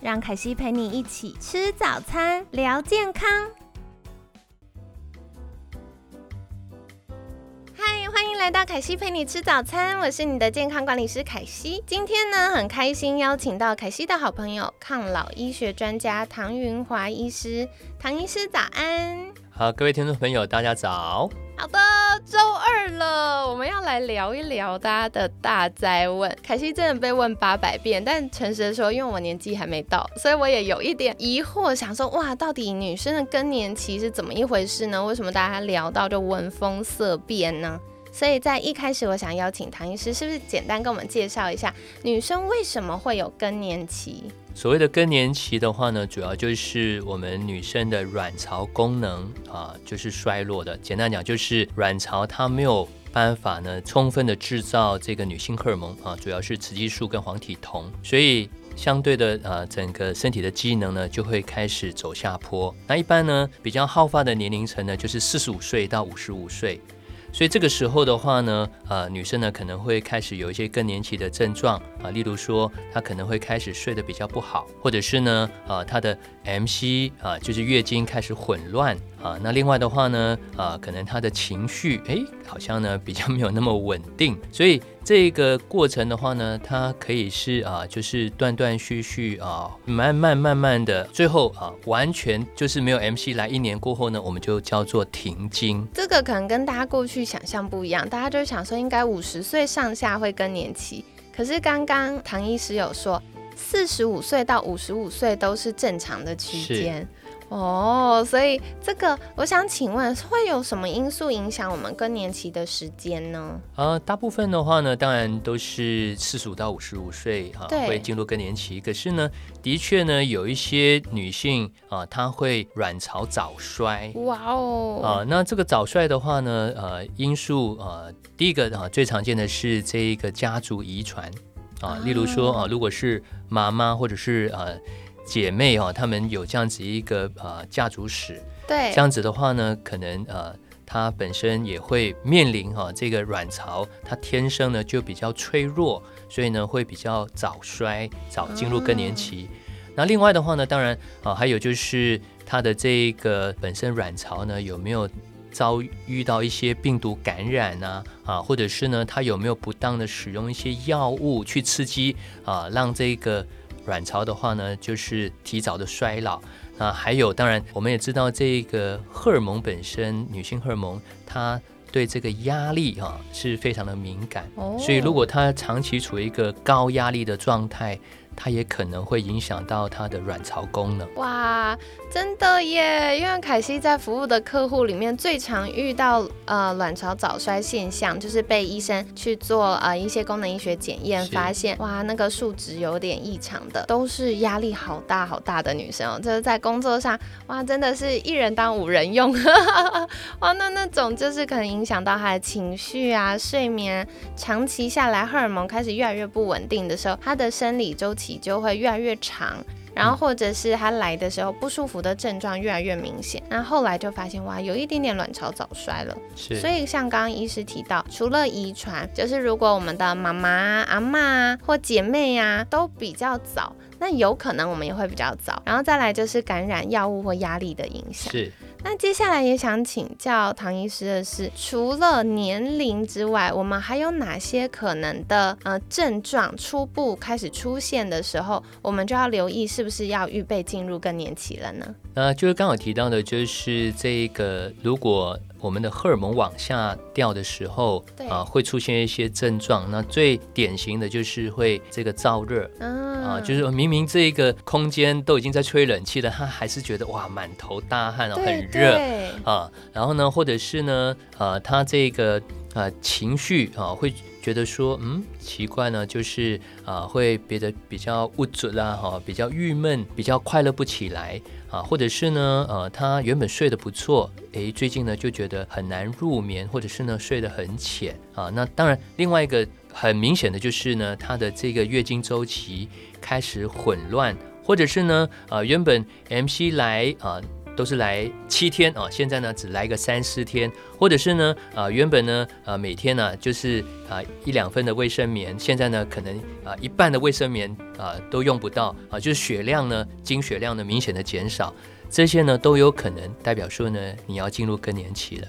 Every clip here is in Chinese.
让凯西陪你一起吃早餐，聊健康。欢迎来到凯西陪你吃早餐，我是你的健康管理师凯西。今天呢，很开心邀请到凯西的好朋友，抗老医学专家唐云华医师。唐医师早安。好，各位听众朋友，大家早。好的，周二了，我们要来聊一聊大家的大灾问。凯西真的被问八百遍，但诚实的说，因为我年纪还没到，所以我也有一点疑惑，想说哇，到底女生的更年期是怎么一回事呢？为什么大家聊到就闻风色变呢？所以在一开始，我想邀请唐医师，是不是简单跟我们介绍一下女生为什么会有更年期？所谓的更年期的话呢，主要就是我们女生的卵巢功能啊，就是衰落的。简单讲，就是卵巢它没有办法呢，充分的制造这个女性荷尔蒙啊，主要是雌激素跟黄体酮，所以相对的啊，整个身体的机能呢就会开始走下坡。那一般呢，比较好发的年龄层呢，就是四十五岁到五十五岁。所以这个时候的话呢，呃，女生呢可能会开始有一些更年期的症状啊，例如说她可能会开始睡得比较不好，或者是呢，呃，她的 MC 啊，就是月经开始混乱啊。那另外的话呢，啊，可能她的情绪哎，好像呢比较没有那么稳定，所以。这个过程的话呢，它可以是啊，就是断断续续啊，慢慢慢慢的，最后啊，完全就是没有 MC 来，一年过后呢，我们就叫做停经。这个可能跟大家过去想象不一样，大家就想说应该五十岁上下会更年期，可是刚刚唐医师有说，四十五岁到五十五岁都是正常的区间。哦，所以这个我想请问，会有什么因素影响我们更年期的时间呢？呃，大部分的话呢，当然都是四十五到五十五岁啊，会进入更年期。可是呢，的确呢，有一些女性啊，她会卵巢早衰。哇哦！啊，那这个早衰的话呢，呃，因素呃，第一个啊，最常见的是这一个家族遗传啊，例如说啊，如果是妈妈或者是呃。姐妹哈，她们有这样子一个呃家族史，对，这样子的话呢，可能呃她本身也会面临哈这个卵巢，她天生呢就比较脆弱，所以呢会比较早衰，早进入更年期。那另外的话呢，当然啊还有就是她的这个本身卵巢呢有没有遭遇到一些病毒感染啊啊，或者是呢她有没有不当的使用一些药物去刺激啊，让这个。卵巢的话呢，就是提早的衰老。那还有，当然我们也知道，这个荷尔蒙本身，女性荷尔蒙，它对这个压力哈是非常的敏感。哦。所以如果她长期处于一个高压力的状态。它也可能会影响到它的卵巢功能。哇，真的耶！因为凯西在服务的客户里面，最常遇到呃卵巢早衰现象，就是被医生去做呃一些功能医学检验，发现哇那个数值有点异常的，都是压力好大好大的女生哦。就是在工作上，哇，真的是一人当五人用，哇，那那种就是可能影响到她的情绪啊、睡眠，长期下来荷尔蒙开始越来越不稳定的时候，她的生理周期。就会越来越长，然后或者是他来的时候不舒服的症状越来越明显，那后来就发现哇，有一点点卵巢早衰了。是，所以像刚刚医师提到，除了遗传，就是如果我们的妈妈、阿妈或姐妹呀都比较早，那有可能我们也会比较早。然后再来就是感染药物或压力的影响。是。那接下来也想请教唐医师的是，除了年龄之外，我们还有哪些可能的呃症状初步开始出现的时候，我们就要留意是不是要预备进入更年期了呢？那就是刚好提到的，就是这个如果。我们的荷尔蒙往下掉的时候，啊，会出现一些症状。那最典型的就是会这个燥热，啊，就是明明这个空间都已经在吹冷气了，他还是觉得哇，满头大汗哦，很热啊。然后呢，或者是呢，呃，他这个呃情绪啊会。觉得说，嗯，奇怪呢，就是啊，会变得比较无助啦，哈，比较郁闷，比较快乐不起来啊，或者是呢，呃，他原本睡得不错，诶，最近呢就觉得很难入眠，或者是呢睡得很浅啊。那当然，另外一个很明显的就是呢，他的这个月经周期开始混乱，或者是呢，呃，原本 MC 来啊。都是来七天啊，现在呢只来个三四天，或者是呢，啊原本呢，啊每天呢就是啊一两份的卫生棉，现在呢可能啊一半的卫生棉啊都用不到啊，就是血量呢经血量呢明显的减少，这些呢都有可能代表说呢你要进入更年期了。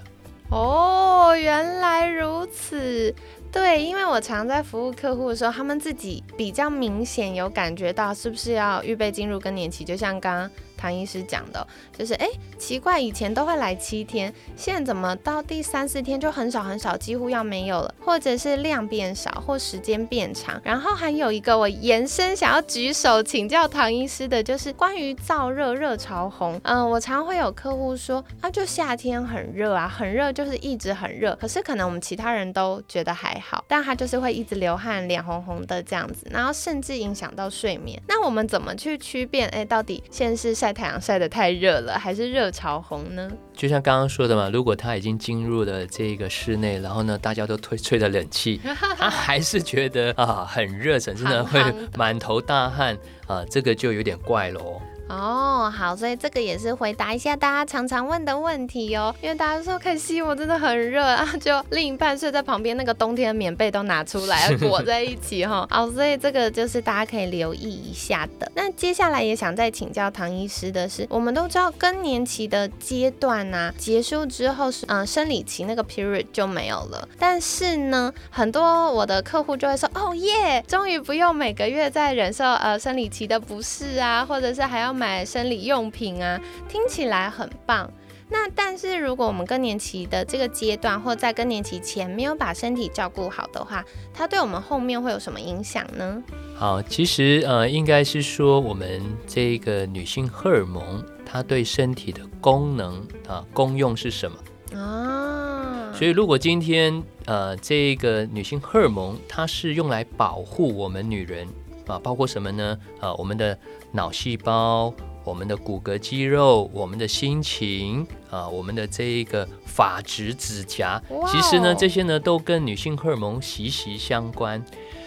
哦，原来如此。对，因为我常在服务客户的时候，他们自己比较明显有感觉到是不是要预备进入更年期，就像刚刚。唐医师讲的，就是哎，奇怪，以前都会来七天，现在怎么到第三四天就很少很少，几乎要没有了，或者是量变少，或时间变长。然后还有一个我延伸想要举手请教唐医师的，就是关于燥热热潮红。嗯，我常会有客户说，啊，就夏天很热啊，很热就是一直很热，可是可能我们其他人都觉得还好，但他就是会一直流汗，脸红红的这样子，然后甚至影响到睡眠。那我们怎么去区辨？哎，到底现在是晒？太阳晒得太热了，还是热潮红呢？就像刚刚说的嘛，如果他已经进入了这个室内，然后呢，大家都吹吹着冷气，他还是觉得啊很热，甚至呢会满头大汗啊，这个就有点怪喽。哦，好，所以这个也是回答一下大家常常问的问题哦。因为大家说可惜我真的很热啊，就另一半睡在旁边，那个冬天的棉被都拿出来 裹在一起哈。好，所以这个就是大家可以留意一下的。那接下来也想再请教唐医师的是，我们都知道更年期的阶段呢结束之后是嗯生理期那个 period 就没有了，但是呢很多我的客户就会说哦耶，终于不用每个月在忍受呃生理期的不适啊，或者是还要。买生理用品啊，听起来很棒。那但是如果我们更年期的这个阶段，或在更年期前没有把身体照顾好的话，它对我们后面会有什么影响呢？好，其实呃，应该是说我们这个女性荷尔蒙，它对身体的功能啊功用是什么啊？所以如果今天呃这个女性荷尔蒙，它是用来保护我们女人。啊，包括什么呢？啊，我们的脑细胞、我们的骨骼肌肉、我们的心情啊，我们的这一个发质、指甲，其实呢，这些呢都跟女性荷尔蒙息息相关。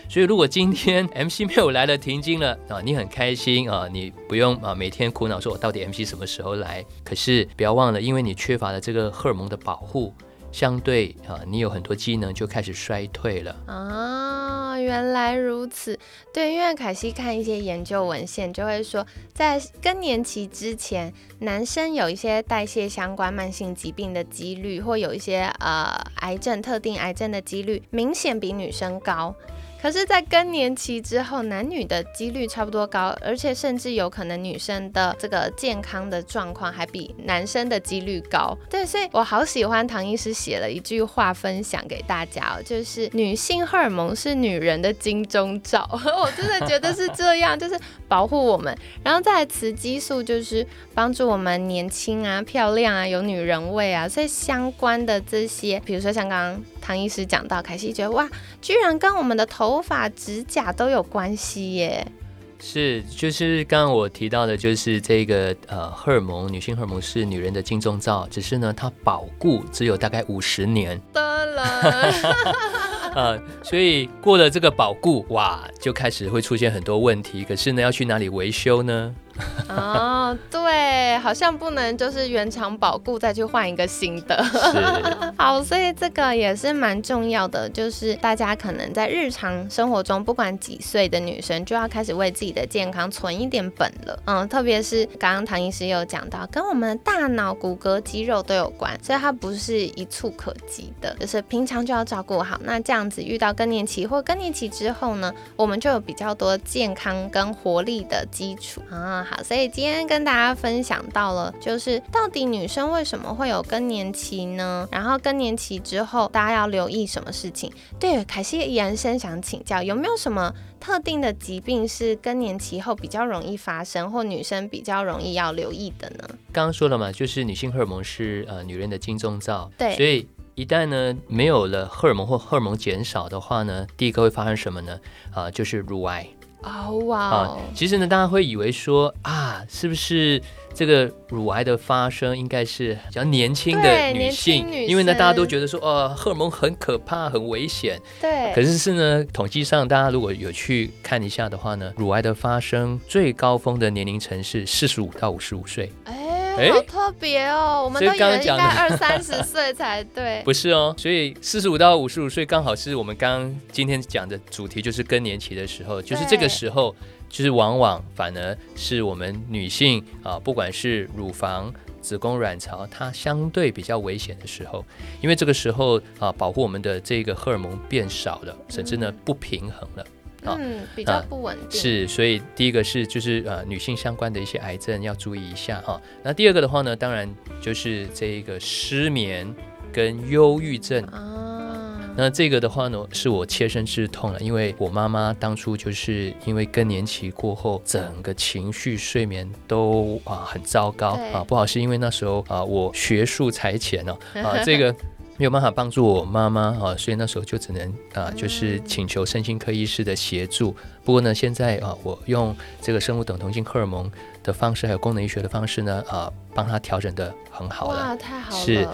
所以，如果今天 MC 没有来了，停经了啊，你很开心啊，你不用啊每天苦恼说我到底 MC 什么时候来。可是不要忘了，因为你缺乏了这个荷尔蒙的保护。相对啊，你有很多机能就开始衰退了啊。原来如此，对，因为凯西看一些研究文献，就会说，在更年期之前，男生有一些代谢相关慢性疾病的几率，或有一些呃癌症特定癌症的几率，明显比女生高。可是，在更年期之后，男女的几率差不多高，而且甚至有可能女生的这个健康的状况还比男生的几率高。对，所以我好喜欢唐医师写了一句话分享给大家哦，就是女性荷尔蒙是女人的金钟罩，我真的觉得是这样，就是保护我们。然后再雌激素就是帮助我们年轻啊、漂亮啊、有女人味啊，所以相关的这些，比如说像刚刚。唐医师讲到，凯西觉得哇，居然跟我们的头发、指甲都有关系耶！是，就是刚刚我提到的，就是这个呃，荷尔蒙，女性荷尔蒙是女人的金钟罩，只是呢，它保固只有大概五十年。得了，呃，所以过了这个保固，哇，就开始会出现很多问题。可是呢，要去哪里维修呢？哦，对，好像不能就是原厂保固再去换一个新的。好，所以这个也是蛮重要的，就是大家可能在日常生活中，不管几岁的女生，就要开始为自己的健康存一点本了。嗯，特别是刚刚唐医师有讲到，跟我们的大脑、骨骼、肌肉都有关，所以它不是一触可及的，就是平常就要照顾好。那这样子遇到更年期或更年期之后呢，我们就有比较多健康跟活力的基础啊。好，所以今天跟大家分享到了，就是到底女生为什么会有更年期呢？然后更年期之后，大家要留意什么事情？对，凯西延伸想请教，有没有什么特定的疾病是更年期后比较容易发生，或女生比较容易要留意的呢？刚刚说了嘛，就是女性荷尔蒙是呃女人的金钟罩，对，所以一旦呢没有了荷尔蒙或荷尔蒙减少的话呢，第一个会发生什么呢？啊，就是乳癌。哦哇啊，其实呢，大家会以为说啊，是不是这个乳癌的发生应该是比较年轻的女性？因为呢，大家都觉得说，哦，荷尔蒙很可怕，很危险。对。可是是呢，统计上大家如果有去看一下的话呢，乳癌的发生最高峰的年龄层是四十五到五十五岁。好特别哦，我们都以为应该二三十岁才对，不是哦，所以四十五到五十五岁刚好是我们刚今天讲的主题，就是更年期的时候，就是这个时候，就是往往反而是我们女性啊，不管是乳房、子宫、卵巢，它相对比较危险的时候，因为这个时候啊，保护我们的这个荷尔蒙变少了，甚至呢不平衡了。嗯，比较不稳定是，所以第一个是就是呃女性相关的一些癌症要注意一下哈。那第二个的话呢，当然就是这一个失眠跟忧郁症啊。那这个的话呢，是我切身之痛了，因为我妈妈当初就是因为更年期过后，整个情绪睡眠都啊很糟糕啊，不好是因为那时候啊我学术才浅哦啊 这个。没有办法帮助我妈妈啊，所以那时候就只能啊，就是请求身心科医师的协助。不过呢，现在啊，我用这个生物等同性荷尔蒙的方式，还有功能医学的方式呢，啊，帮他调整的很好了。哇，太好了！是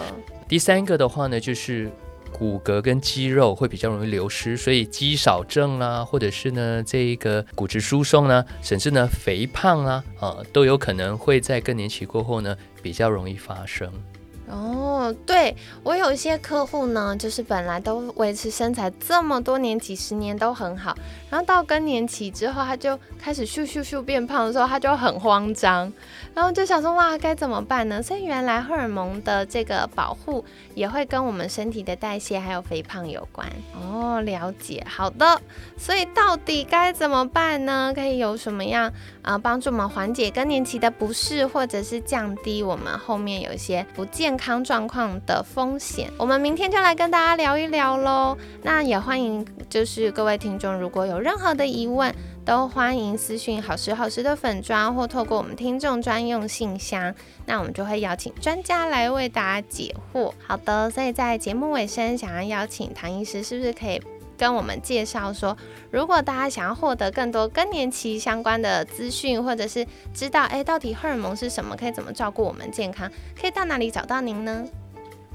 第三个的话呢，就是骨骼跟肌肉会比较容易流失，所以肌少症啊，或者是呢这一个骨质疏松呢，甚至呢肥胖啊，啊，都有可能会在更年期过后呢比较容易发生。哦，对我有一些客户呢，就是本来都维持身材这么多年、几十年都很好，然后到更年期之后，他就开始咻咻咻变胖的时候，他就很慌张，然后就想说哇，该怎么办呢？所以原来荷尔蒙的这个保护也会跟我们身体的代谢还有肥胖有关哦。了解，好的，所以到底该怎么办呢？可以有什么样啊帮助我们缓解更年期的不适，或者是降低我们后面有一些不健康状况的风险，我们明天就来跟大家聊一聊喽。那也欢迎，就是各位听众，如果有任何的疑问，都欢迎私讯好时好时的粉砖，或透过我们听众专用信箱，那我们就会邀请专家来为大家解惑。好的，所以在节目尾声，想要邀请唐医师，是不是可以？跟我们介绍说，如果大家想要获得更多更年期相关的资讯，或者是知道哎到底荷尔蒙是什么，可以怎么照顾我们健康，可以到哪里找到您呢？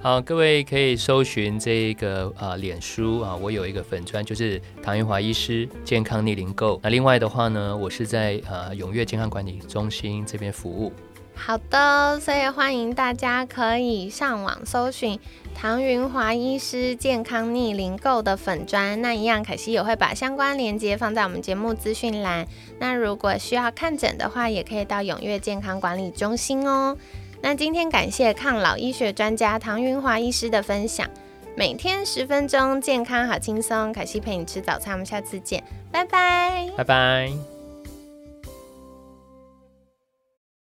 好，各位可以搜寻这个啊脸书啊，我有一个粉砖，就是唐云华医师健康逆龄购。那另外的话呢，我是在呃永悦健康管理中心这边服务。好的，所以欢迎大家可以上网搜寻唐云华医师健康逆龄购的粉砖，那一样凯西也会把相关链接放在我们节目资讯栏。那如果需要看诊的话，也可以到永悦健康管理中心哦。那今天感谢抗老医学专家唐云华医师的分享，每天十分钟，健康好轻松。凯西陪你吃早餐，我们下次见，拜拜，拜拜。